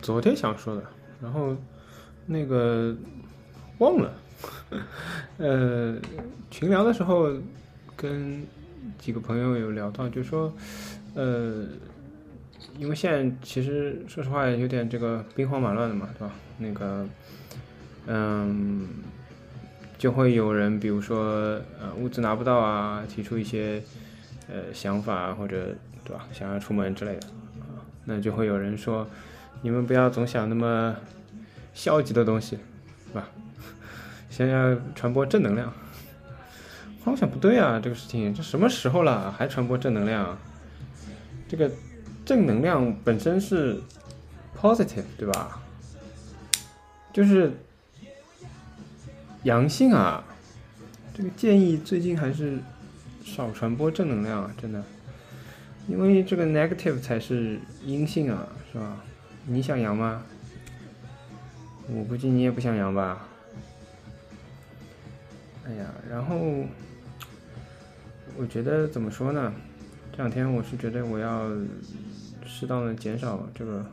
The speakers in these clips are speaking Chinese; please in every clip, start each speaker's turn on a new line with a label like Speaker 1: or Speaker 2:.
Speaker 1: 昨天想说的，然后那个忘了。呃，群聊的时候跟几个朋友有聊到，就说，呃，因为现在其实说实话有点这个兵荒马乱的嘛，对吧？那个，嗯，就会有人比如说呃物资拿不到啊，提出一些呃想法或者对吧，想要出门之类的。那就会有人说，你们不要总想那么消极的东西，是吧？想要传播正能量。后来我想不对啊，这个事情这什么时候了还传播正能量？这个正能量本身是 positive，对吧？就是阳性啊。这个建议最近还是少传播正能量啊，真的。因为这个 negative 才是阴性啊，是吧？你想阳吗？我估计你也不想阳吧。哎呀，然后我觉得怎么说呢？这两天我是觉得我要适当的减少这个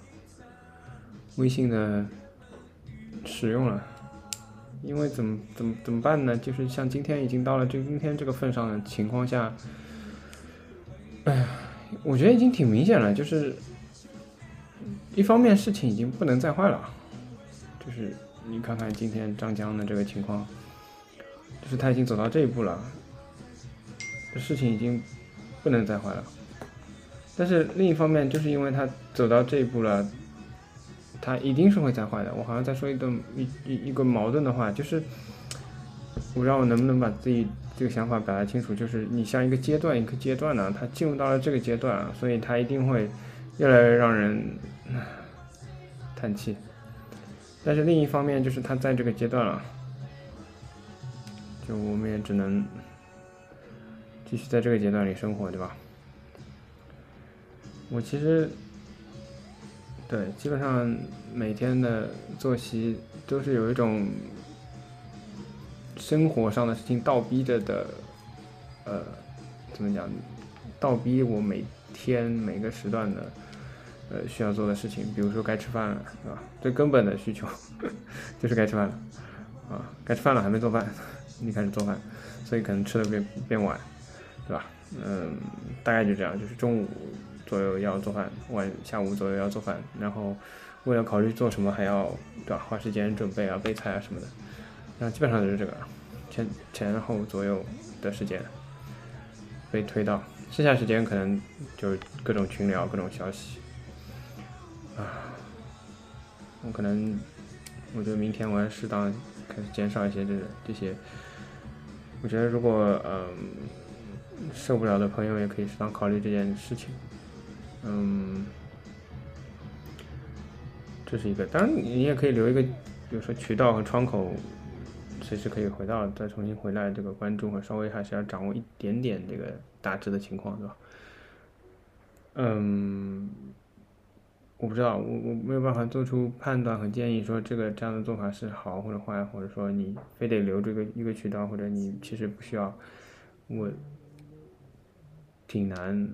Speaker 1: 微信的使用了，因为怎么怎么怎么办呢？就是像今天已经到了这今天这个份上的情况下，哎呀。我觉得已经挺明显了，就是一方面事情已经不能再坏了，就是你看看今天张江的这个情况，就是他已经走到这一步了，事情已经不能再坏了。但是另一方面，就是因为他走到这一步了，他一定是会再坏的。我好像在说一段一一一个矛盾的话，就是我让我能不能把自己。这个想法表达清楚，就是你像一个阶段一个阶段呢，它进入到了这个阶段，所以它一定会越来越让人叹气。但是另一方面，就是他在这个阶段了，就我们也只能继续在这个阶段里生活，对吧？我其实对基本上每天的作息都是有一种。生活上的事情倒逼着的，呃，怎么讲？倒逼我每天每个时段的，呃，需要做的事情。比如说该吃饭了，对吧？最根本的需求 就是该吃饭了，啊，该吃饭了还没做饭，你开始做饭，所以可能吃的变变晚，对吧？嗯，大概就这样，就是中午左右要做饭，晚下午左右要做饭，然后为了考虑做什么，还要对吧？花时间准备啊，备菜啊什么的。那基本上就是这个，前前后左右的时间被推到，剩下时间可能就各种群聊、各种消息啊。我可能我觉得明天我要适当开始减少一些这个这些。我觉得如果嗯受不了的朋友也可以适当考虑这件事情。嗯，这是一个，当然你也可以留一个，比如说渠道和窗口。随时可以回到，再重新回来，这个关注和稍微还是要掌握一点点这个大致的情况，对吧？嗯，我不知道，我我没有办法做出判断和建议，说这个这样的做法是好或者坏，或者说你非得留这个一个渠道，或者你其实不需要，我挺难，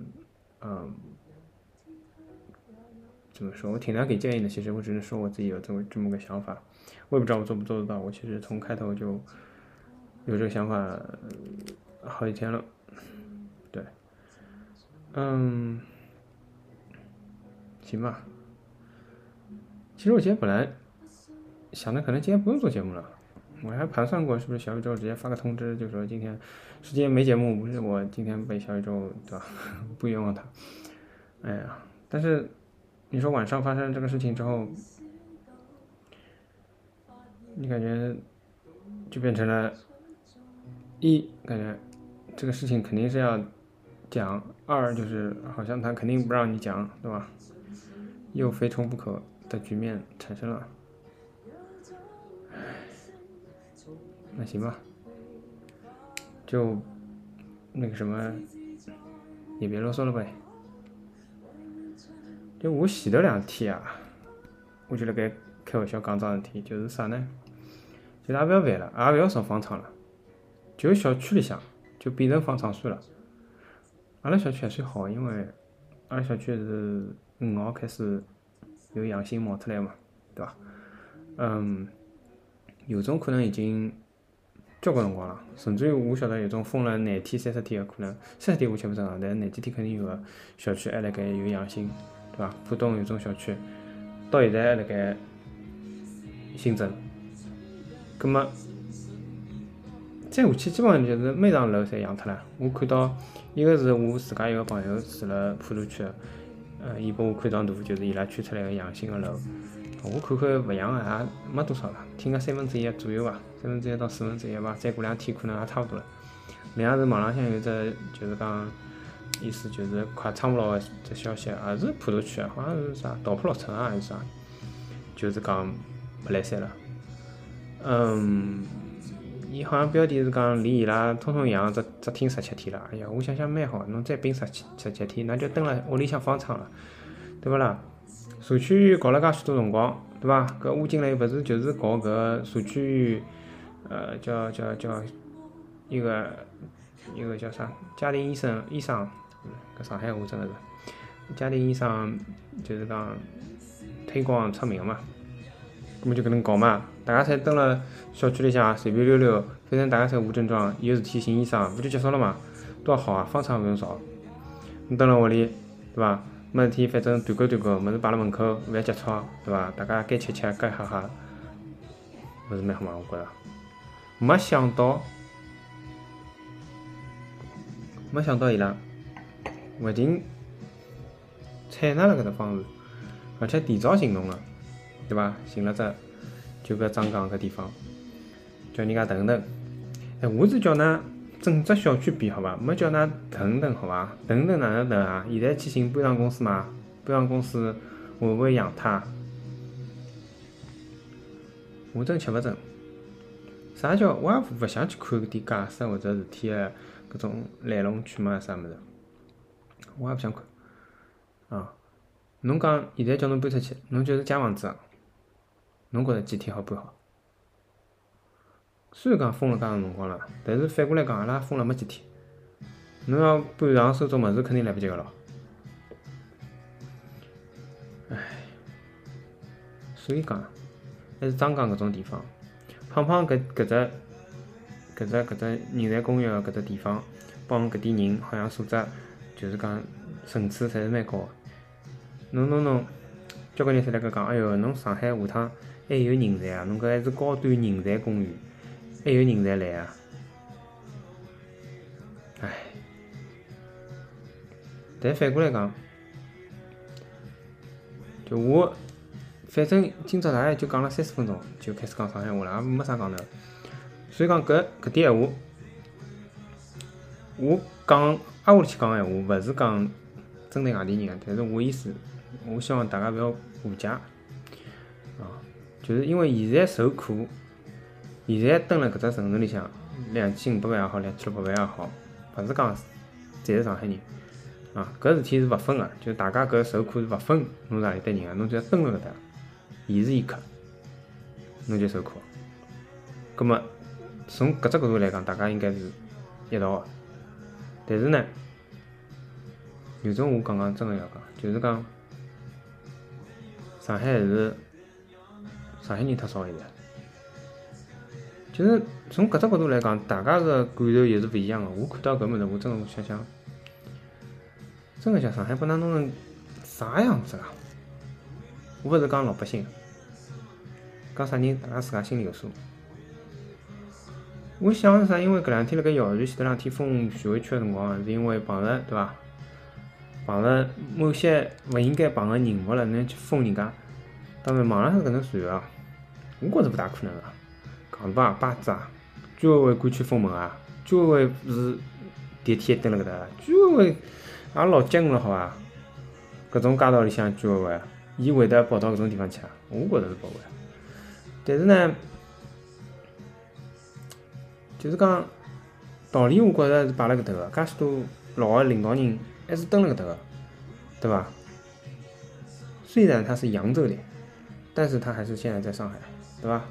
Speaker 1: 嗯，怎么说？我挺难给建议的。其实我只是说我自己有这么这么个想法。我也不知道我做不做得到。我其实从开头就有这个想法好几天了，对，嗯，行吧。其实我今天本来想的可能今天不用做节目了，我还盘算过是不是小宇宙直接发个通知，就说今天时间没节目，不是我今天被小宇宙对吧 不冤枉他。哎呀，但是你说晚上发生这个事情之后，你感觉就变成了，一感觉这个事情肯定是要讲，二就是好像他肯定不让你讲，对吧？又非冲不可的局面产生了。那行吧，就那个什么，也别啰嗦了呗。就我前头两天啊，我就辣盖开玩笑讲桩事体，就是啥呢？就也勿要烦了，也勿要造方舱了，就小区里向就变成方舱算了。阿拉小区还算好，因为阿拉小区是五号开始有阳性冒出来嘛，对伐？嗯，有种可能已经。交关辰光了，甚至于我晓得有种封了廿天、三十天的可能，三十天我吃勿正常，但是廿几天肯定有个小区还辣盖有阳性，对伐？浦东有种小区到现在还辣盖新增，葛末再下去基本上就是每幢楼侪阳脱了。我看到一个是我自家一个朋友住辣普陀区个，呃，伊拨我看张图，就是伊拉圈出来个阳性个楼。我看看勿阳个也没多少了，听个三分之一左右伐，三分之一到四分之一伐，再过两天可能也差勿多了。另外是网浪向有只就是讲意思就是快撑勿牢个只消息，也是普陀区个，好像是啥道浦六村啊还是啥，就是讲没来三了。嗯，伊好像标题是讲离伊拉通通阳只只听十七天了。哎呀，我想想蛮好，侬再冰十七十七天，那就蹲辣屋里向方舱了，对勿啦？社区医院搞了介许多辰光，对伐？搿吴经理勿是就是搞搿社区医院，呃，叫叫叫一个一个叫啥？家庭医生医生，搿上海话真个是家庭医生，就是讲推广出名嘛。搿么就搿能搞嘛，大家侪蹲辣小区里向随便溜溜，反正大家侪无症状，有事体寻医生，勿就结束了嘛？多好啊，方舱勿用造，你蹲辣屋里，对伐？没事体，反正团购团购，物事摆辣门口，勿要急躁，对伐？大家该吃吃，该喝喝，勿是蛮好嘛？我觉着。没想到，没想到伊拉勿仅采纳了搿只方式，而且提早行动了，对伐？寻了只就搿张江搿地方，叫人家等等。哎，我是叫㑚。整只小区变好伐？没叫㑚等等好伐？等等哪能等啊？现在去寻搬上公司嘛？搬上公司会勿会养他？我真吃勿准。啥叫我也勿想去看搿点假设或者事体个搿种来龙去脉啥物事，我也勿想看。啊，侬讲现在叫侬搬出去，侬就是借房子，侬觉着几天好搬好？虽然讲封了介长辰光了，但是反过来讲，阿拉封了没几天，侬要搬上收拾物事，肯定来不及个咯。唉，所以讲，还是张江搿种地方，胖胖搿搿只搿只搿只人才公寓搿只地方，帮搿点人好像素质就是讲层次侪是蛮高个。侬侬侬，交关人侪辣盖讲，哎哟，侬上海下趟还有人才啊？侬搿还是高端人才公寓。还有人才来啊！唉，但反过来讲，就我，反正今朝大概就讲了三十分钟，就开始讲上海话了，也没啥讲头。所以讲搿搿点闲话，我讲挨下去讲闲话，勿是讲针对外地人，但是我意思，我希望大家勿要误解，就是因为现在受苦。现在蹲辣搿只城市里向，两千五百万也好，两千六百万也好，勿是讲侪是上海人啊。搿事体是勿分个，就大家搿受苦是勿分侬是何里搭人个，侬只要蹲辣搿搭，伊是伊客，侬就受苦。葛末从搿只角度来讲，大家应该是一道个。但是呢，有种话讲讲真个要讲，就是讲上海还是上海人太少现在。就是从搿只角度来讲，大家个感受又是勿一样个。我看到搿物事，我真个想想，真个想上海把㑚弄成啥样子啊？我勿是讲老百姓，讲啥人，大家自家心里有数。我想是啥？因为搿两天辣盖校园，前头两天封徐汇区个辰光，是因为碰着对伐？碰着某些勿应该碰个人物了，侬去封人家，当然网浪向搿能传个，我觉着勿大可能个。戆大啊，巴子啊，居委会敢去封门啊？居委会是电梯蹲辣搿搭，居委会也老结棍了，好伐？搿种街道里向居委会，伊会得跑到搿种地方去啊？我觉着是勿会。但是呢，就是讲道理，我觉着是摆辣搿搭个，介许多老个领导人还是蹲辣搿搭个，对伐？虽然他是扬州的，但是他还是现在在上海，对伐？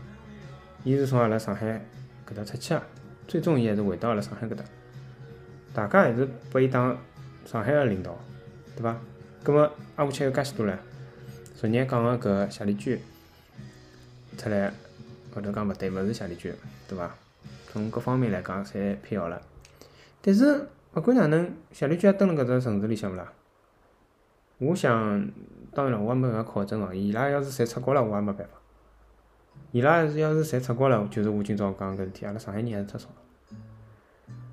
Speaker 1: 伊是从阿拉上海搿搭出去个，最终伊还是回到阿拉上海搿搭。大家还是拨伊当上海个领导，对伐？葛末挨下去有介许多唻。昨日讲个搿夏丽娟出来，后头讲勿对，勿是夏丽娟，对伐？从各方面来讲，侪辟谣了。但是勿管哪能，夏丽娟蹲辣搿只城市里向勿啦？我想，当然了，我也没办法考证哦。伊拉要是侪出国了，我也没办法。伊拉要是侪出国了，就是我今朝讲搿事体，阿拉上海人还是太少。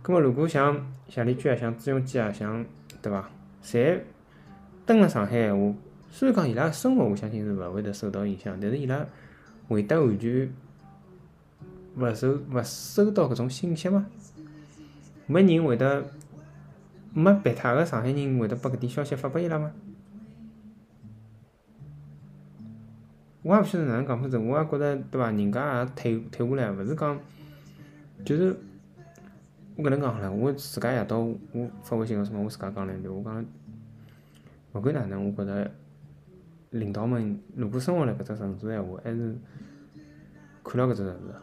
Speaker 1: 葛末如果像夏丽娟啊，像朱镕基啊，像对伐？侪蹲辣上海闲话，虽然讲伊拉生活，我相信是勿会得受到影响，但是伊拉会得完全勿受勿收到搿种信息吗？没人会得没别他个上海人会得把搿点消息发拨伊拉吗？我也勿晓得哪能讲法子，我也觉着对伐？人家也退退下来，勿是讲，就是我搿能讲好了。我自家夜到我发微信个辰光，我自家讲两句，我讲，勿管哪能，我觉着领导们如果生活辣搿只城市个闲话，还是看牢搿只城市。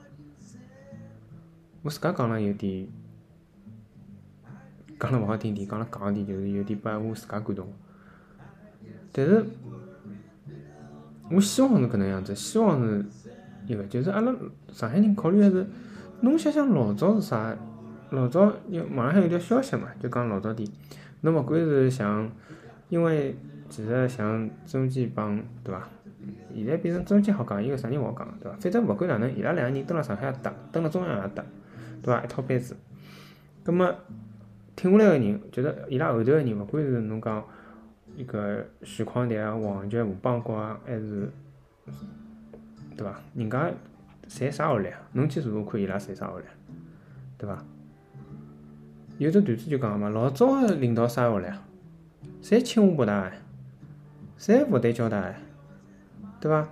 Speaker 1: 我自家讲了有点，讲了勿好听点，讲了戆点，就是有点把我自家感动。但是。我希望是搿能样子，希望是一个，就是阿拉上海人考虑还是，侬想想老早是啥？老早有网浪向有条消息嘛，就讲老早点，侬勿管是像，因为其实像中间帮对伐？现在变成中间好讲，伊个啥人勿好讲对伐？反正勿管哪能，伊拉两个人蹲辣上海也搭，蹲辣中央也搭，对伐？一套班子。葛末挺下来个人，就是伊拉后头个人，勿管是侬讲。一个徐匡迪啊，王杰、吴邦国啊，还是对伐？人家侪啥学历啊？侬去查查看，伊拉侪啥学历，对伐？有只段子就讲嘛，老早个领导啥学历啊？侪清华北大哎，侪复旦交大哎，对伐？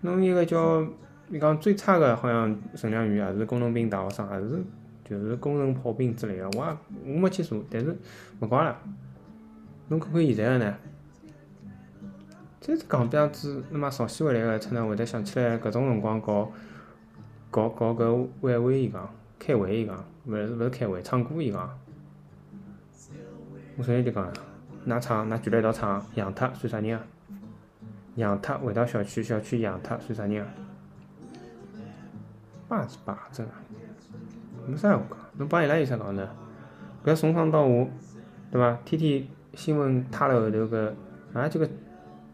Speaker 1: 侬一个叫你讲最差个，好像陈良宇也是工农兵大学生，也是就是工程炮兵之类个，我也我没去查，但是勿怪了。侬看看现在个呢？再是戆彪子，那么潮西回来个，可能会得想起来搿种辰光搞搞搞搿晚会，伊讲开会，伊讲勿是勿是开会，唱歌，伊讲。我昨天就讲了，㑚唱，㑚聚辣一道唱，养脱算啥人啊？养脱回到小区，小区养脱算啥人啊？罢是罢，真个，没啥闲话讲。侬帮伊拉有啥讲呢？搿从上到下，对伐？天天新闻塌辣后头搿，啊就搿。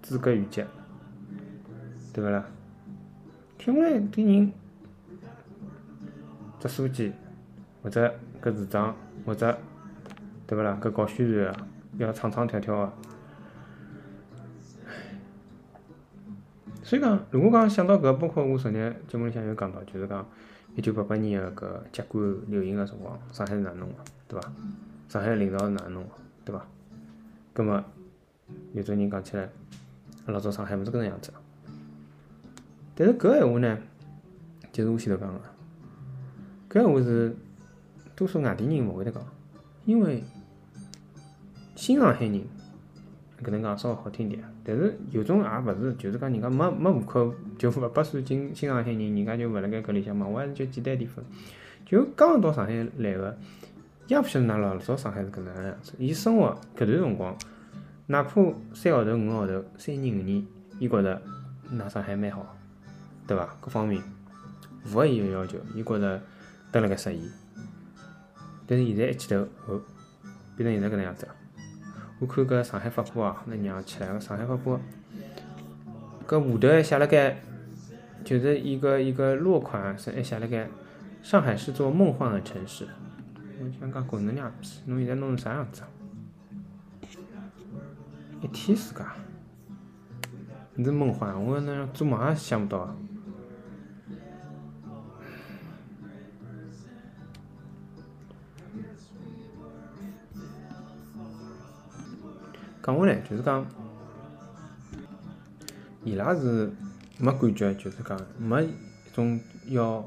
Speaker 1: 资格预结，对勿啦？听下来，对人，只书记或者搿市长或者，对勿啦？搿搞宣传个要唱唱跳跳个，所以讲，如果讲想到搿，包括我昨日节目里向有讲到，就是讲一九八八年个搿接管流行个辰光，上海是哪能个，对伐？上海领导是哪能个，对伐？葛末有种人讲起来。老早上海勿是搿能样子，但是搿闲话呢，就是我前头讲个，搿闲话是多数外地人勿会得讲，因为新上海人搿能讲稍微好听点，但是有种也勿是，就是讲人家没没户口就勿拨算进新上海人，人家就勿辣盖搿里向嘛，我还是就简单点分，就刚到上海来个，也勿晓得㑚老早上海是搿能样子，伊生活搿段辰光。哪怕三号头、五号头、三年、五年，伊觉着㑚上海蛮好，对伐？各方面符合伊个要求，伊觉着蹲辣盖适宜。但是现在一记头，哦，变成现在搿能样子了。我看搿上海发布啊，那娘起来个上海发布，搿下头还写辣盖，就是一个一个落款是还写辣盖，上海是座梦幻的城市。我想讲滚侬娘逼，侬现在弄成啥样子？一天世界，你是梦幻，我那做梦也想不到啊。讲回来，就是讲，伊拉是没感觉，就是讲没一种要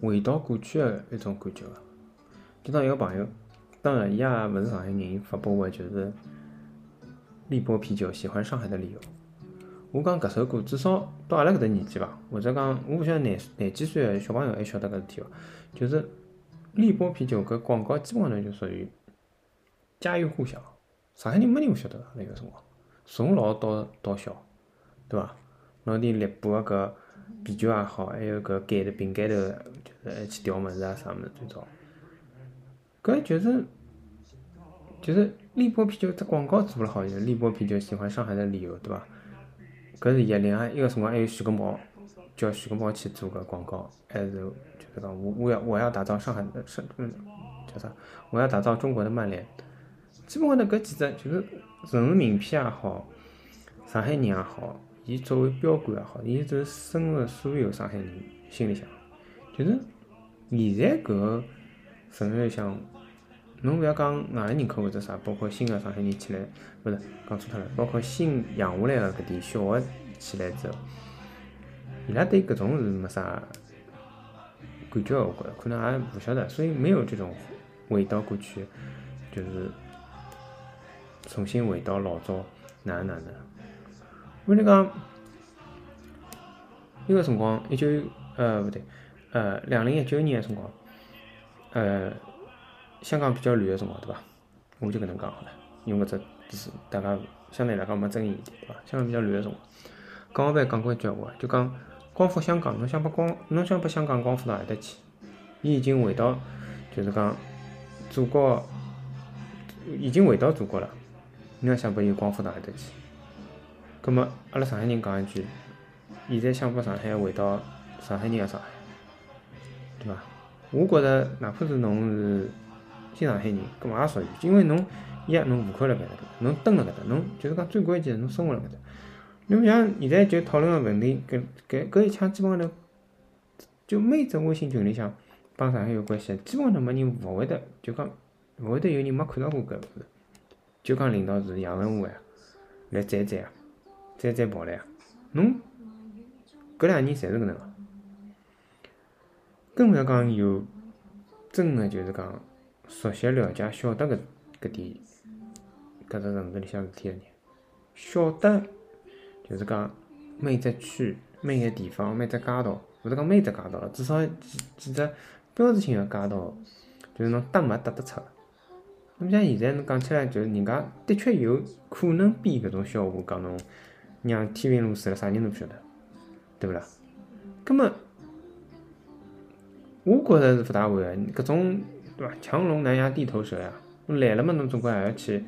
Speaker 1: 回到过去的一种感觉个。就当一个朋友，当然伊也勿是上海人，发布个就是力波啤酒喜欢上海的理由。我讲搿首歌，至少到阿拉搿搭年纪伐，或者讲我勿晓得廿廿几岁个小朋友还晓得搿事体伐？就是力波啤酒搿广告基本上就属于家喻户晓。上海人没人勿晓得个那个辰光，从老到到小，对伐？老点力波个搿啤酒也好，还有搿盖头饼盖头，就是还去调物事啊啥物事最早。搿就是就是立波啤酒只广告做了好，就是力波啤酒喜欢上海的理由，对伐？搿是一另外一个辰光还有徐根宝，叫徐根宝去做搿广告，还是就是讲我我要我要打造上海的上嗯叫啥？我要打造中国的曼联。基本高头搿几只就是城市名片也好，上海人也好，伊作为标杆也好，伊是深入所有上海人心里向。就是现在搿个城市里向，侬勿要讲外来人口或者啥，包括新个上海人起来，勿是讲错脱了，包括新养下来个搿点小个起来之后，伊拉对搿种是没啥感觉个，我觉可能也勿晓得，所以没有这种回到过去，就是。重新回到老早，哪能哪能？为了讲，伊个辰光一九呃勿对，呃两零一九年个辰光，呃香港比较乱个辰光，对伐？我就搿能讲好了，用搿只是，大家相对来讲没争议一点，对伐？香港比较乱个辰光，港澳办讲过一句话，就讲光复香港，侬想把光侬想把香港光复到何搭去？伊已经回到，就是讲祖国已经回到祖国了。侬要想把伊光复到何搭去？葛末阿拉上海人讲一句，现在想把上海回到上海人个上海，对伐？我觉着哪怕是侬是新上海人，葛末也属于，因为侬一侬户口辣搿搭，侬蹲辣搿搭，侬就是讲最关键是，侬生活辣搿搭。侬像现在就讨论个问题，搿搿搿一腔基本上头，就每只微信群里向帮上海有关系，基本上头没人勿会得，就讲勿会得有人没看到过搿物事。就讲领导是杨文武呀，来赞赞啊，赞赞跑来啊，侬搿两年侪是搿能个，更勿要讲有真个就是讲熟悉了解晓得搿搿点搿只城市里向事体个人，晓得就是讲每只区、每个地方、每只街道，勿是讲每只街道了，至少几几只标志性个街道，就是侬搭没搭得出。侬像现在侬讲起来，就是人家的确有可能编搿种笑话，讲侬让天平路死了，啥人都勿晓得，对勿啦？葛末我觉着是勿大会个，搿种对伐？强龙难压地头蛇呀，侬来了嘛，侬总归还要去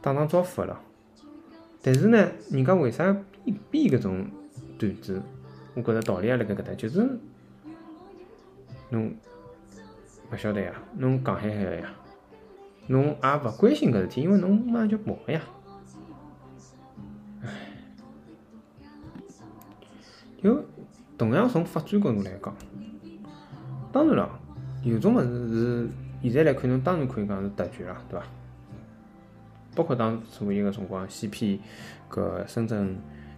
Speaker 1: 打打招呼个咯。但是呢，人家为啥编编搿种段子？我觉着道理也辣盖搿搭，就是侬勿晓得呀，侬讲海海个呀。侬也勿关心搿事体，因为侬马上就跑呀。唉，就同样从发展角度来讲，当然了，有种物事是现在来看，侬当然可以讲是特权啦，对伐？包括当初一个辰光，先批搿深圳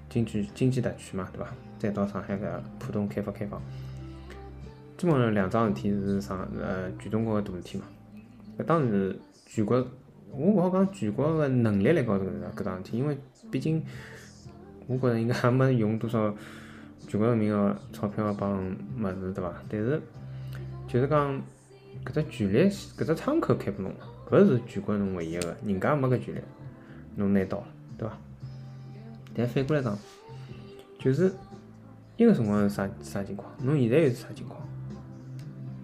Speaker 1: 经济经济特区嘛，对伐？再到上海搿浦东开发开放，基本上两桩事体是上呃全中国个大事体嘛。搿当然是。全国，我勿好讲全国个能力来高头搿桩事体，因为毕竟，我觉着应该也没用多少全国人民个钞票帮物事，对伐？但是，就是讲搿只权利，搿只窗口开拨侬，搿是全国侬唯一个，人家没搿权利，侬拿到了，对伐？但反过来讲，就是一个辰光是啥啥情况，侬现在又是啥情况？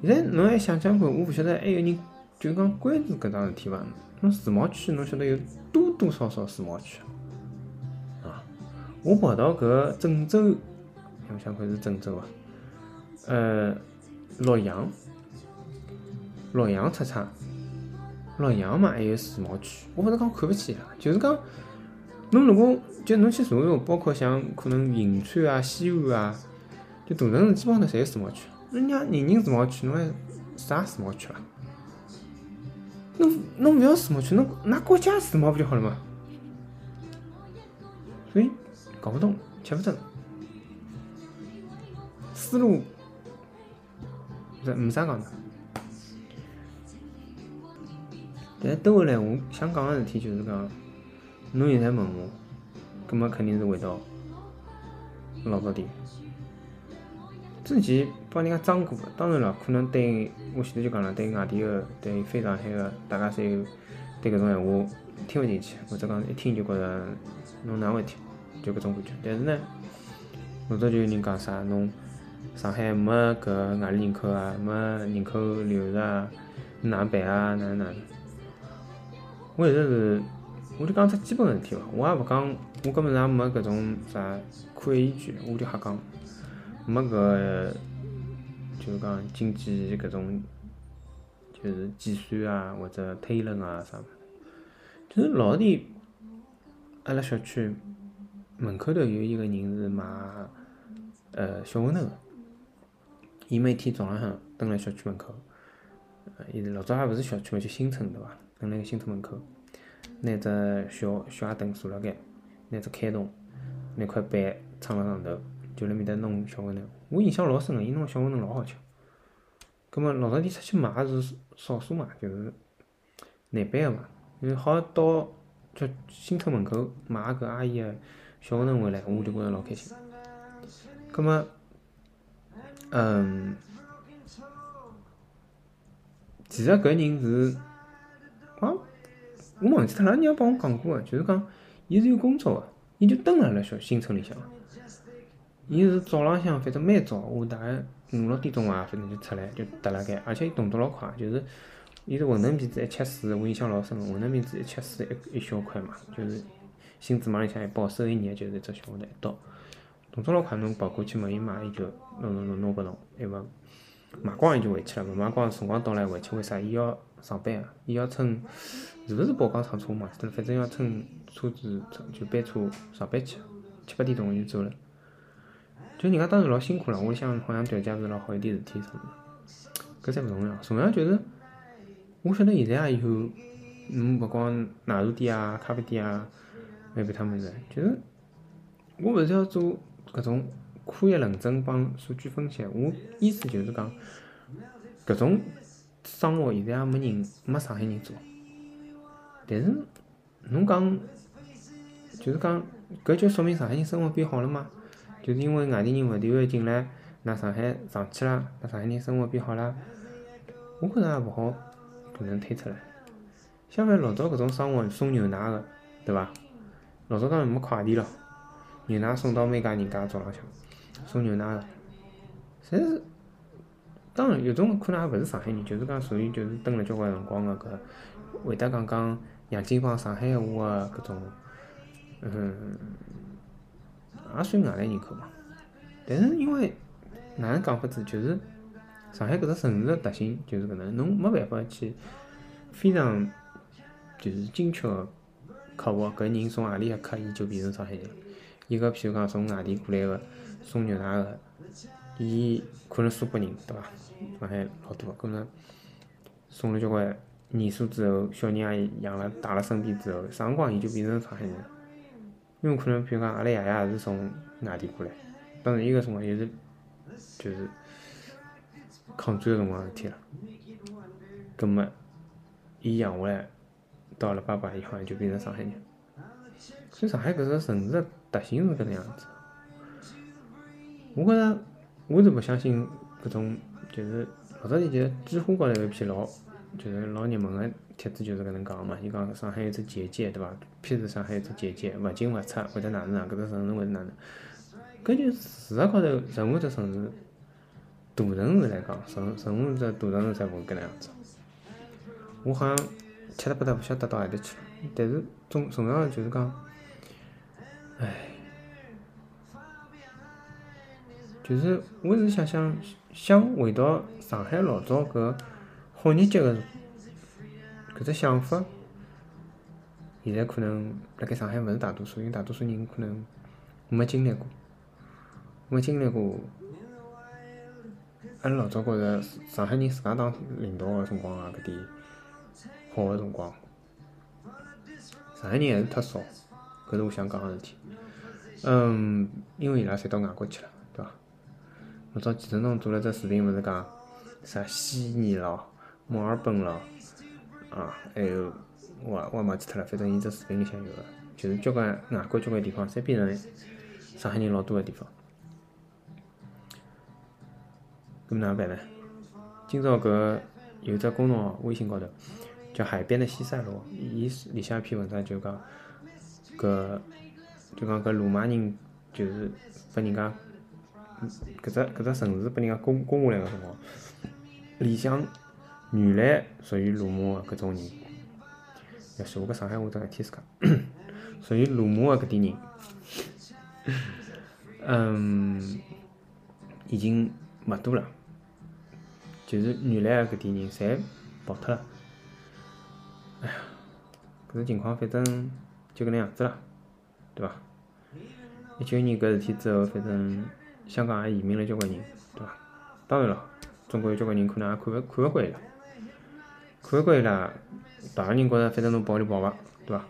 Speaker 1: 现在侬还想想看，我勿晓得还有人。就讲关注搿桩事体伐？侬自贸区侬晓得有多多少少自贸区啊？我跑到搿郑州，想想看是郑州啊，呃，洛阳，洛阳出差，洛阳嘛还有世贸区，我勿是讲看勿起伊拉，就是讲侬如果就侬去查查，包括像可能银川啊、西安啊，就大城市基本上侪有世贸区。人家人人世贸区，侬还啥世贸区啦？侬侬勿要世贸区，侬拿国家世贸不就好了嘛？所以搞不懂，吃不准，思路这没啥讲的。但兜回来，我想讲个事体就是讲，侬现在问我，葛末肯定是回到老早点。之前帮人家装过，当然了，可能对我前头就讲了，对外地的、对非上海个，大家侪有对搿种闲话听勿进去，或者讲一听就觉着侬哪回事，就搿种感觉。但是呢，老早就有人讲啥，侬上海没搿外来人口啊，没人口流入啊，哪能办啊？哪能哪能？我一直是，我就讲只基本个事体伐，我也勿讲，我根本上没搿种啥科学依据，我就瞎讲，没搿就是讲经济搿种就是计算啊或者推论啊啥物事，就是老早点，阿拉小区门口头有一个人是卖呃小馄饨个，伊每天早浪向蹲辣小区门口，呃，伊是老早还勿是小区嘛，就新村对伐？蹲辣个新村门口，拿只小小矮凳坐辣盖，拿只开洞，拿块板撑辣上头，就辣面搭弄小馄饨。我印象老深个，伊弄个小馄饨老好吃。葛末老早点出去买是少数嘛，就是难办个嘛，因为好到叫新村门口买搿阿姨个小馄饨回来，我就觉着老开心。葛末，嗯，其实搿人是，啊，我忘记脱了，人家帮我讲过个，就是讲伊是有工作个，伊就蹲辣辣小新村里向。伊是早浪向，反正蛮早，我大概五六点钟伐，反正就出来就踏辣盖，而且伊动作老快，就是伊是馄饨皮子一切丝，我印象老深个，馄饨皮子一切丝一一小块嘛，就是新芝麻里向一包，手一捏就是一只小馄饨一刀，动作老快，侬跑过去问伊买，伊就弄弄弄弄拨侬，对伐？买光伊就回去了，勿买光辰光到了回去，为啥？伊要上班啊，伊要乘是勿是宝钢厂车嘛？反正要乘车子乘就班车上班去，七八点钟伊就走了。就人家当然老辛苦了，屋里向好像条件勿是老好，一点事体什么的，搿侪勿重要，重要就是我晓得现在也有，侬勿光奶茶店啊、咖啡店啊，还有别他物事，就是我勿是要做搿种科学论证帮数据分析，我意思就是讲，搿种生活现在也没人没上海人做，但是侬讲就是讲搿就说明上海人生活变好了吗？就是因为外地人勿断个进来，㑚上海上去啦，㑚上海人生活变好啦，我觉着也勿好搿能推出来。相反，老早搿种生活送牛奶个，对伐？老早当然没快递了，牛奶送到每家人家早浪向，送牛奶个，侪是当然有种可能也勿是上海人，就是讲属于就是蹲了交关辰光个搿会得讲讲洋泾浜上海话个搿种，嗯。也算外来人口嘛，但是因为哪能讲法子，就是上海搿只城市个特性就是搿能，侬没办法去非常就是精确个刻画搿人从何里一刻伊就变成上海人。伊个譬如讲从外地过来个送牛奶个，伊可能苏北人对伐？上海老多，搿能送了交关年数之后，小人也养了带辣身边之后，啥辰光伊就变成上海人了。因为可能，譬如讲，阿拉爷爷也是从外地过来，当然伊个辰光也是，就是抗战个辰光事体了。葛末，伊养下来，到了爸爸以后，就变成上海人。所以上海搿个城市特性是搿能样子。我觉着，我是勿相信搿种，就是老早点就知乎高头有一篇老，就是老热门个。帖子就是搿能讲嘛，伊讲上海有只结界，对伐？譬如上海有只结界，勿进勿出，或者哪能哪，搿只城市会是哪能？搿就事实高头，任何只城市，大城市来讲，任任何只大城市侪会搿能样子。我好像吃得不得勿晓得到何里去了，但是重重要个就是讲，唉，就是我是想想想回到上海老早搿好日脚个。搿只想法，现在可能辣盖上海勿是大多数，因为大多数人可能没经历过，没经历过。阿拉老早觉着上海人自家当领导个辰光啊，搿点好个辰光，上海人还是忒少，搿是我想讲个事体。嗯，因为伊拉侪到外国去了，对伐？老早记得侬做了只视频，勿是讲啥悉尼咯、墨尔本咯，啊，还有我我也忘记脱了，反正伊只视频里向有个，就是交关外国交关地方，侪变成上海人老多个地方。搿么哪能办呢？今朝搿有只公众号，微信高头叫海边的西塞罗，伊里向一篇文章就讲搿。就讲搿罗马人就是拨人家搿只搿只城市拨人家攻攻下来个辰光，里向原来属于罗马个搿种人，要是我搿上海话真个天自家，属于罗马个搿点人，嗯，已经勿多了，就是原来个搿点人侪跑脱了，哎呀，搿种情况反正就搿能样子了，对伐？一九年搿事体之后，反正香港也移民了交关人，对伐？当然了，中国有交关人可能也看勿看勿惯伊拉，看勿惯伊拉，大个人觉着反正侬跑就跑伐，对伐？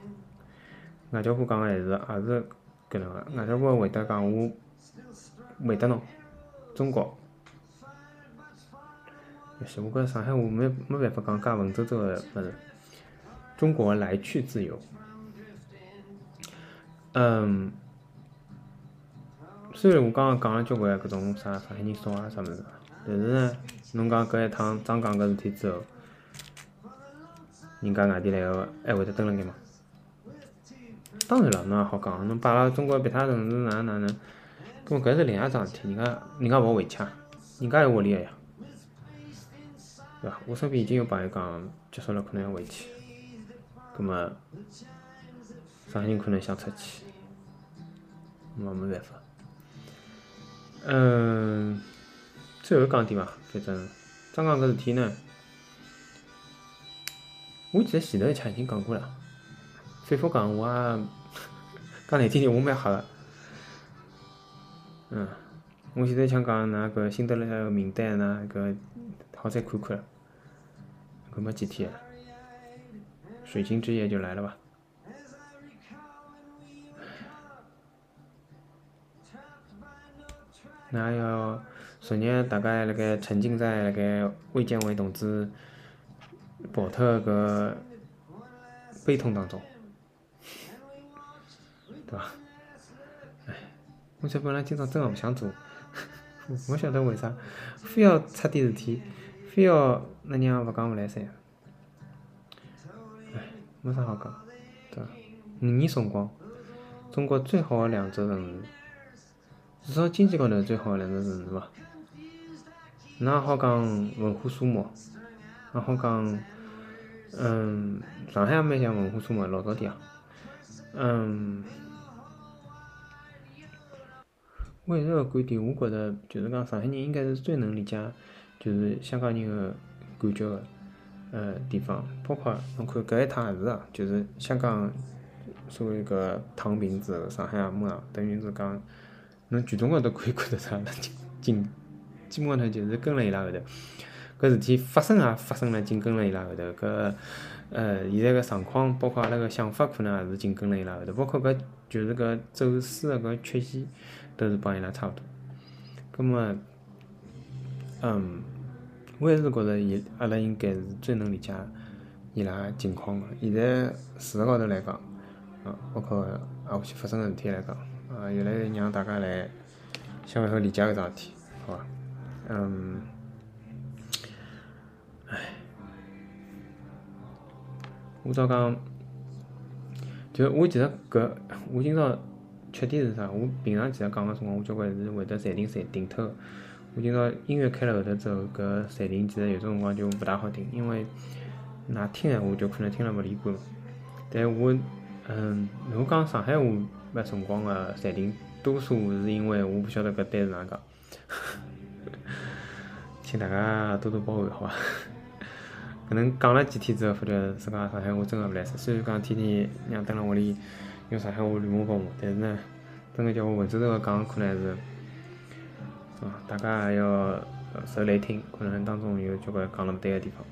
Speaker 1: 外交部讲个还是也是搿能个，外交部回答讲我回答侬，中国，是我觉着上海话没没办法讲介文绉绉个物事，中国来去自由，嗯。虽然我刚刚讲了交关搿种啥上海人少啊啥物事，但是呢，侬讲搿一趟张港搿事体之后，人家外地来个还会得蹲辣盖吗？当然了，侬也好讲，侬摆辣中国别他城市哪能哪能，搿么搿是另外一桩事体，人家人家勿好回去啊，人家有屋里个呀，对伐？我身边已经有朋友讲结束了，可能要回去，搿么上海人可能想出去，么没办法。嗯，最后讲点伐，反正张刚搿事体呢，我记得前头一腔已经讲过了，反复讲我也讲难听点，我蛮吓个。嗯，我现在想讲㑚搿辛德勒个名单㑚搿好再看看，搿没几天，水晶之夜就来了吧。那要昨日大家辣盖沉浸在辣盖卫健委同志跑脱个悲痛当中，对伐？哎，我这本来今朝真个勿想做，勿晓得为啥，非要出点事体，非要那娘勿讲勿来三。哎，没啥好讲，对伐？五年辰光，中国最好的两座城市。至少经济高头最好个两座城市伐？哪好讲文化沙漠，也好讲，嗯，上海也蛮像文化沙漠，老早点啊，嗯，我一直个观点，我觉着就是讲上海人应该是最能理解，就是香港人个感觉个，呃，地方，包括侬看搿一趟也是啊，就是香港所谓搿躺平之后，上海也没啊，等于是讲。侬全中国都可以看得出，紧紧基本上头就是跟辣伊拉后头。搿事体发生也发生了，紧跟辣伊拉后头。搿呃，现在个状况，包括阿拉个想法，可能也是紧跟辣伊拉后头。包括搿就是搿走势个搿曲线，都是帮伊拉差勿多。葛末，嗯，我还是觉着伊阿拉应该是最能理解伊拉情况个。现在事实高头来讲，啊，包括啊下去发生个事体来讲。啊，越来越让大家来想办法理解搿桩事体，好伐？嗯，唉，我早讲，就我其实搿，我今朝缺点是啥？我平常其实讲个辰光，我交关是会得暂停暂停脱。我今朝音乐开了后头之后，搿暂停其实有种辰光就勿大好听，因为㑚听闲话就可能听了勿连贯。但我，嗯，如果讲上海话。搿辰光个暂停，多数是因为我勿晓得搿单是哪能讲，请大家多多包涵，好伐？搿能讲了几天之后，发觉自家上海话真个勿来塞。虽然讲天天让蹲辣屋里用上海话乱骂八骂，但是呢，真个叫我文绉绉个讲，可能还是，啊，大家也要受来听，可能当中有交关讲了勿对个地方，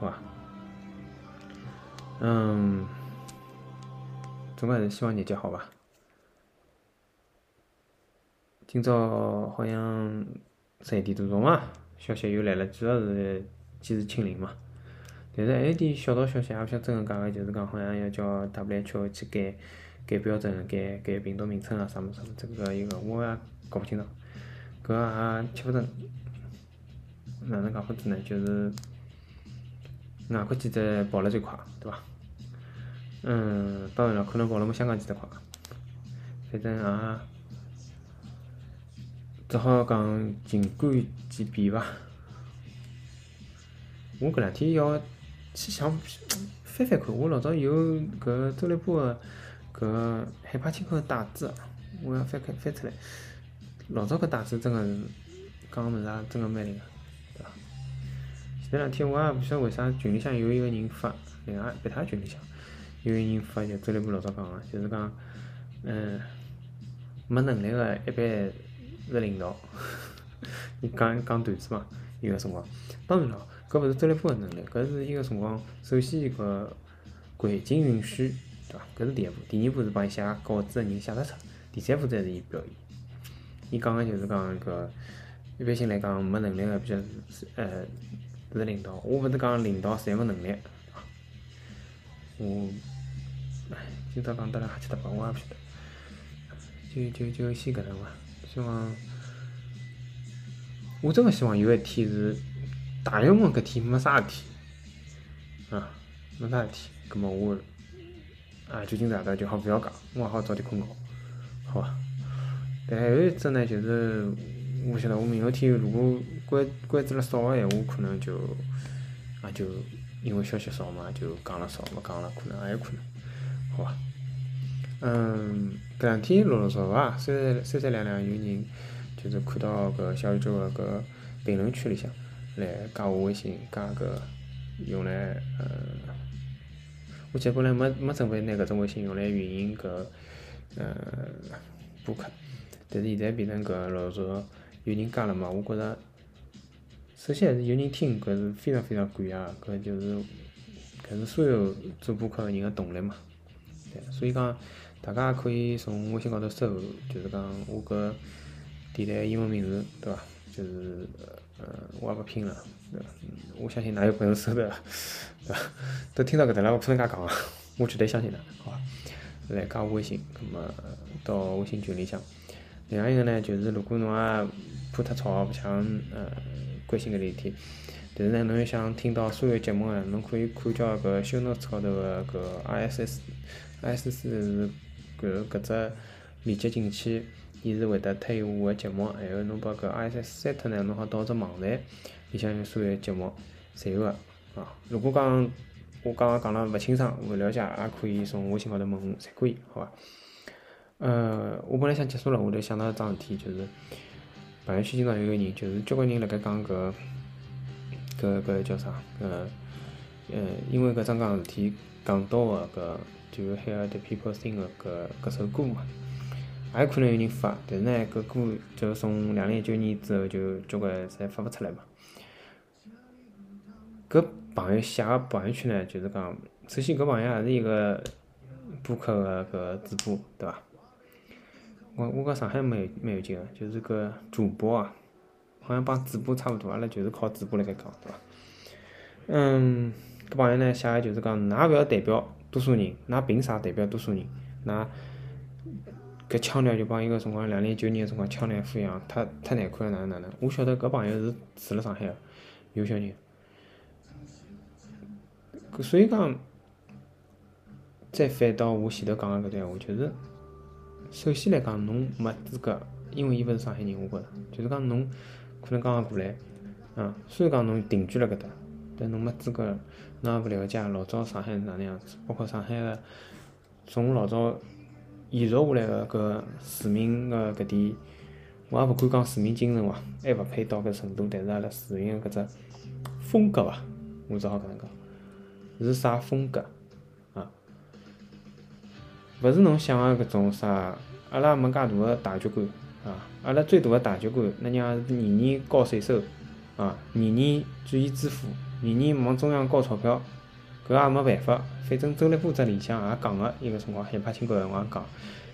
Speaker 1: 好伐？嗯，总归还是希望日脚好伐？今朝好像十一点多钟嘛，消息又来了，主要是今日清零嘛。但是还有点小道消息，也勿晓得真个假个，就是讲好像要叫 WHO 去改改标准、改改病毒名称啊，啥物事啥物事，这个一个我也搞勿清爽，搿也吃勿准。哪能讲法子呢？就是外国记者跑了最快，对伐？嗯，当然了，可能跑了没香港记者快，反正也只好讲静观其变伐。我搿两天要去想翻翻看，我老早有搿周立波个搿海派清口个带子，我要翻开翻出来。老早搿带子真个是讲个物事也真个蛮灵个，对伐？前两天我也勿晓得为啥群里向有一个人发，另外别他群里向。有一个人发就周立波老早讲个，就是讲，嗯，没能力个一般 是领导。伊讲讲段子嘛，有个辰光。当然了，搿勿是周立波个能力，搿是伊个辰光。首先搿环境允许，对伐？搿是第一步。第二步是帮伊写稿子个人写得出。第三步才是伊表演。伊讲个就是讲搿一般性来讲没能力个比较是呃是领导。我勿是讲领导侪没能力，我。唉，今朝讲得来瞎七搭八，我也勿晓得。就就就先搿能伐，希望，我真个希望有一天是大月份搿天没啥事体，啊，没啥事体，葛末我啊就近夜头就好勿要讲，我也好早点困觉，好伐？但还有一只呢，就是我晓得我明后天如果关关注了少个闲话，可能就也就因为消息少嘛，就讲了少，勿讲了，可能也有可能。好伐？嗯，搿两天陆陆续续啊，三三三三两两有人就是看到搿小宇宙个搿评论区里向来加我微信，加搿用来呃，我其实本来没没准备拿搿种微信用来运营搿呃播客，但是现在变成搿陆陆续有人加了嘛，我觉着首先还是有人听，搿是非常非常感谢，搿就是搿是所有做播客个人个动力嘛。对所以讲，大家可以从微信高头搜，就是讲我搿电台英文名字，对伐？就是呃，我也勿拼了，对伐？我相信㑚有本事搜的，对伐？都听到搿搭了，我可能介讲个，我绝对相信的，好伐？来加我微信，葛末到微信群里向。另外一个呢，就是如果侬也怕太吵，勿想呃关心搿里事体，但是呢，侬又想听到所有节目个，侬可以看叫搿修 notes 高头个搿 RSS。S 四是搿只链接进去，伊是会得推我个节目，还有侬把搿 RSS set 呢，侬好到只网站里向有所有节目侪有个啊。如果讲我刚刚讲了勿清爽、勿了解，也可以从微信高头问我，侪可以，好伐？呃，我本来想结束了，我头想到一桩事体，就是朋友圈经常有个人，就是交关人辣盖讲搿搿搿叫啥？搿呃，因为搿桩桩事体讲到个搿。就 hear the people sing 个搿搿首歌嘛，也可能有人发，但是呢，搿歌就从两零一九年之后就交关侪发勿出来嘛。搿朋友写个朋友圈呢，就是讲，首先搿朋友也是一个播客个搿主播，对伐？我我讲上海蛮有蛮有劲个，就是搿主播啊，好像帮主播差勿多，阿拉就是靠主播辣盖讲，对伐？嗯，搿朋友呢写个就是讲，㑚勿要代表。多数人，㑚凭啥代表多数人？㑚搿腔调就帮伊个辰光两零一九年个辰光腔调一样，太太难看了，哪能哪能？我晓得搿朋友是住辣上海个，有小人。搿所以讲，再反到我前头讲个搿段话，就是首先来讲，侬没资格，因为伊勿是上海人，我觉着，就是讲侬可能刚刚过来，嗯，虽然讲侬定居辣搿搭，但侬没资格。侬也勿了解老早上海是哪能样子，包括上海个从老早延续下来个搿市民个搿点，我也勿敢讲市民精神伐，还勿配到搿程度，但是阿拉市民个搿只风格伐，我只好搿能讲，是啥风格？啊？勿是侬想个搿种啥，阿拉没介大个大局观啊，阿拉最大个大局观，那娘是年年高税收啊，年年转移支付，年年往中央交钞票，搿也没办法，反正周立波只里向也讲个，伊个辰光海派清搿辰光讲，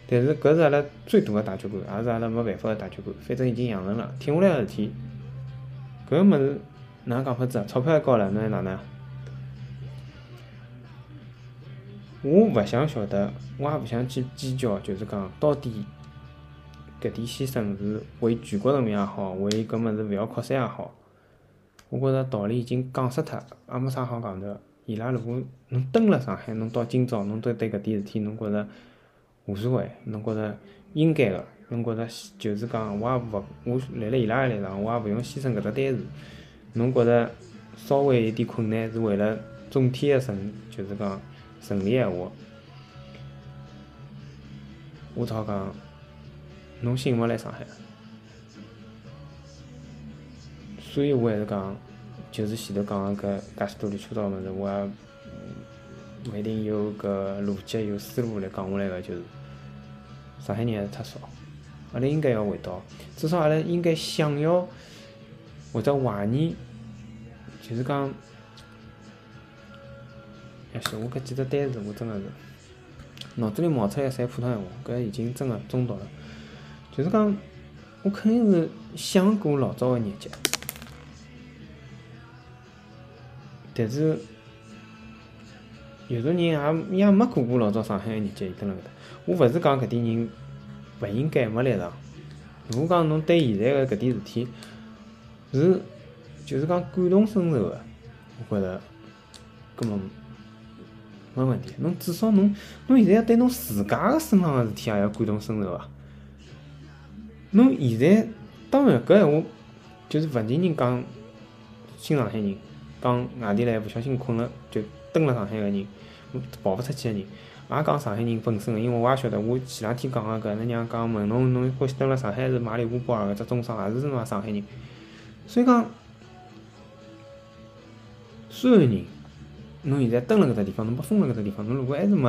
Speaker 1: 但是搿是阿拉最大个大局观，也是阿拉没办法个大局观，反正已经养成了，挺下来个事体，搿物事哪能讲法子啊？钞票还交了，侬还哪能？我勿想晓得，我也勿想去计较，就是讲到底搿点牺牲是为全国人民也好，为搿物事勿要扩散也好，我觉着道理已经讲死脱，也没啥好讲的。伊拉如果侬蹲辣上海，侬到今朝侬都对搿点事体侬觉着无所谓，侬觉着应该个，侬觉着就是讲我也勿，我辣辣伊拉个立场，我也勿用牺牲搿只单词。侬觉着稍微有点困难是为了总体个胜，就是讲胜利闲话，我只好讲，侬醒勿来上海。所以我还是讲，就是前头讲个搿介许多乱七八糟物事，我也勿一定有搿逻辑、有思路来讲下来个，就是上海人还是太少，阿拉应该要回到，至少阿拉应该想要。或者怀疑，就是讲，也是我搿几只单词，我真个是脑子里冒出来侪普通闲话，搿已经真个中毒了。就是讲，我肯定是想过老早个日脚，但是有的人也也没过过老早上海个日脚，伊蹲辣搿搭。我勿是讲搿点人勿应该没立场，如果讲侬对现在个搿点事体，是，就是讲感同身受个，我觉着根本没问题。侬至少侬，侬现在要对侬自家个身上个事体也要感同身受啊。侬现在当然搿闲话就是勿仅仅讲新上海人，讲外地来勿小心困了就蹲辣上海个人，跑勿出去个人，也讲上海人本身个。因为我也晓得，我前两天讲个搿，那娘讲问侬，侬欢喜蹲辣上海是买礼物包搿只中商，也是侬上海人。所以讲，所有人，侬现在蹲辣搿只地方，侬被封辣搿只地方，侬如果还是没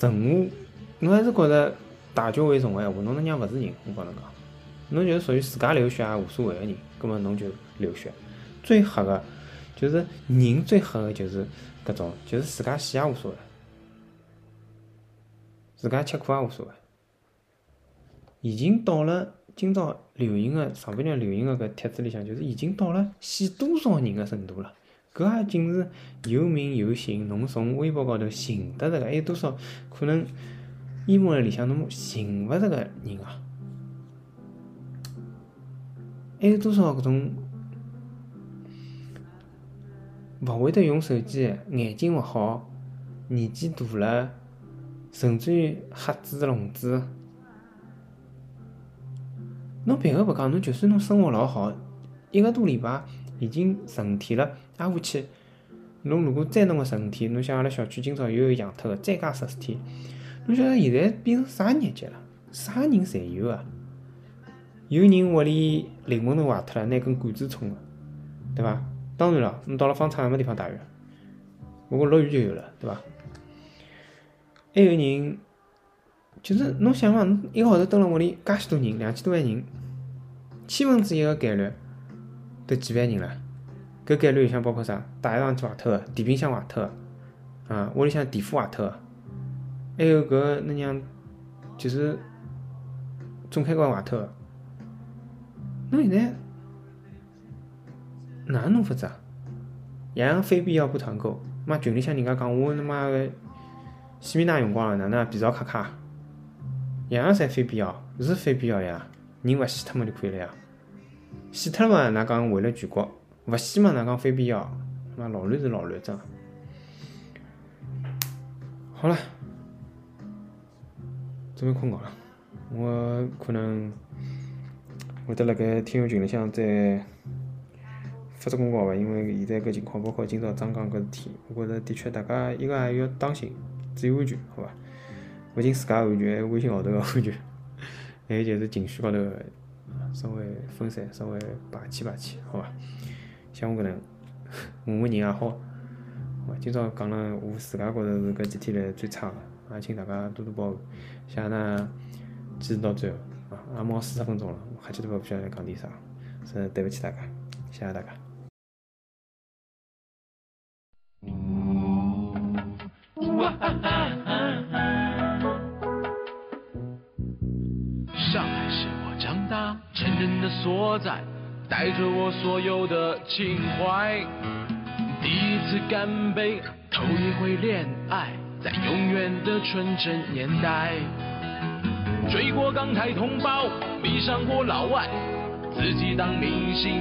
Speaker 1: 任何，侬还是觉着大局为重个闲话，侬能娘勿是人，我帮侬讲，侬就是属于自家流血也无所谓个人，葛末侬就流血。最黑个，就是人最黑个就是搿种，就是自家死也无所谓，自家吃苦也无所谓，已经到了。今朝流行个上半日流行个搿帖子里向，就是已经到了死多少人个程度了。搿也仅是有名有姓，侬从微博高头寻得着个，还有多少可能淹没辣里向侬寻勿着个人啊？还有多少搿种勿会得用手机，眼睛勿好，年纪大了，甚至于瞎子聋子。侬别个勿讲，侬就算侬生活老好，一个多礼拜已经十五天了，挨下去，侬如果再弄个十五天，侬想阿拉小区今朝又有阳脱个，再加十四天，侬晓得现在变成啥日脚了？啥人侪有啊？有人屋里淋门都坏脱了，拿根管子冲个，对伐？当然了，侬到了方舱也没地方打浴，不过落雨就有了，对伐？还有人。就是侬想嘛，侬一个号头蹲辣屋里，介许多人，两千多万人，千分之一个概率都几万人了。搿概率里向包括啥？大浴场去坏脱个，电冰箱坏脱个，啊，屋里向电火坏脱个，还有搿那娘就是总开关坏脱个。侬现在哪能弄法子啊？样样非必要不团购，妈群里向人家讲我他妈个洗面奶用光了，哪能皮草卡卡？样样侪非必要，是非必要呀！人勿死脱嘛就可以了呀。死脱了嘛，哪讲为了全国；勿死嘛，哪讲非必要？妈老乱是老乱真。好了，准备困觉了。我可能会得辣盖听友群里向再发只公告伐，因为现在搿情况，包括今朝张讲搿事体，我觉着的确大家一个也要当心，注意安全，好伐？勿仅自家安全，还微信号头个安全，还有就是情绪高头稍微分散，稍微排遣排遣，好伐？像我搿能磨磨人也好，好伐今朝讲了，我自家觉着是搿几天来最差个，也请大家多多包涵。谢谢㑚坚持到最后啊！也毛四十分钟了，瞎七搭八不晓得讲点啥，真对不起大家，谢谢大家。
Speaker 2: 所在，带着我所有的情怀。第一次干杯，头一回恋爱，在永远的纯真年代。追过港台同胞，迷上过老外，自己当明星，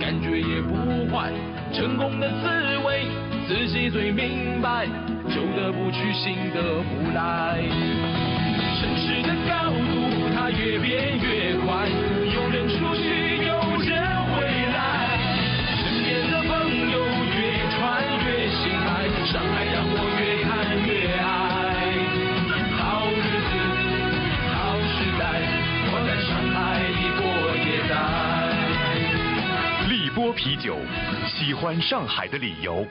Speaker 2: 感觉也不坏。成功的滋味，自己最明白，旧的不去，新的不来。城市的高度，它越变越快，
Speaker 3: 啤酒，喜欢上海的理由。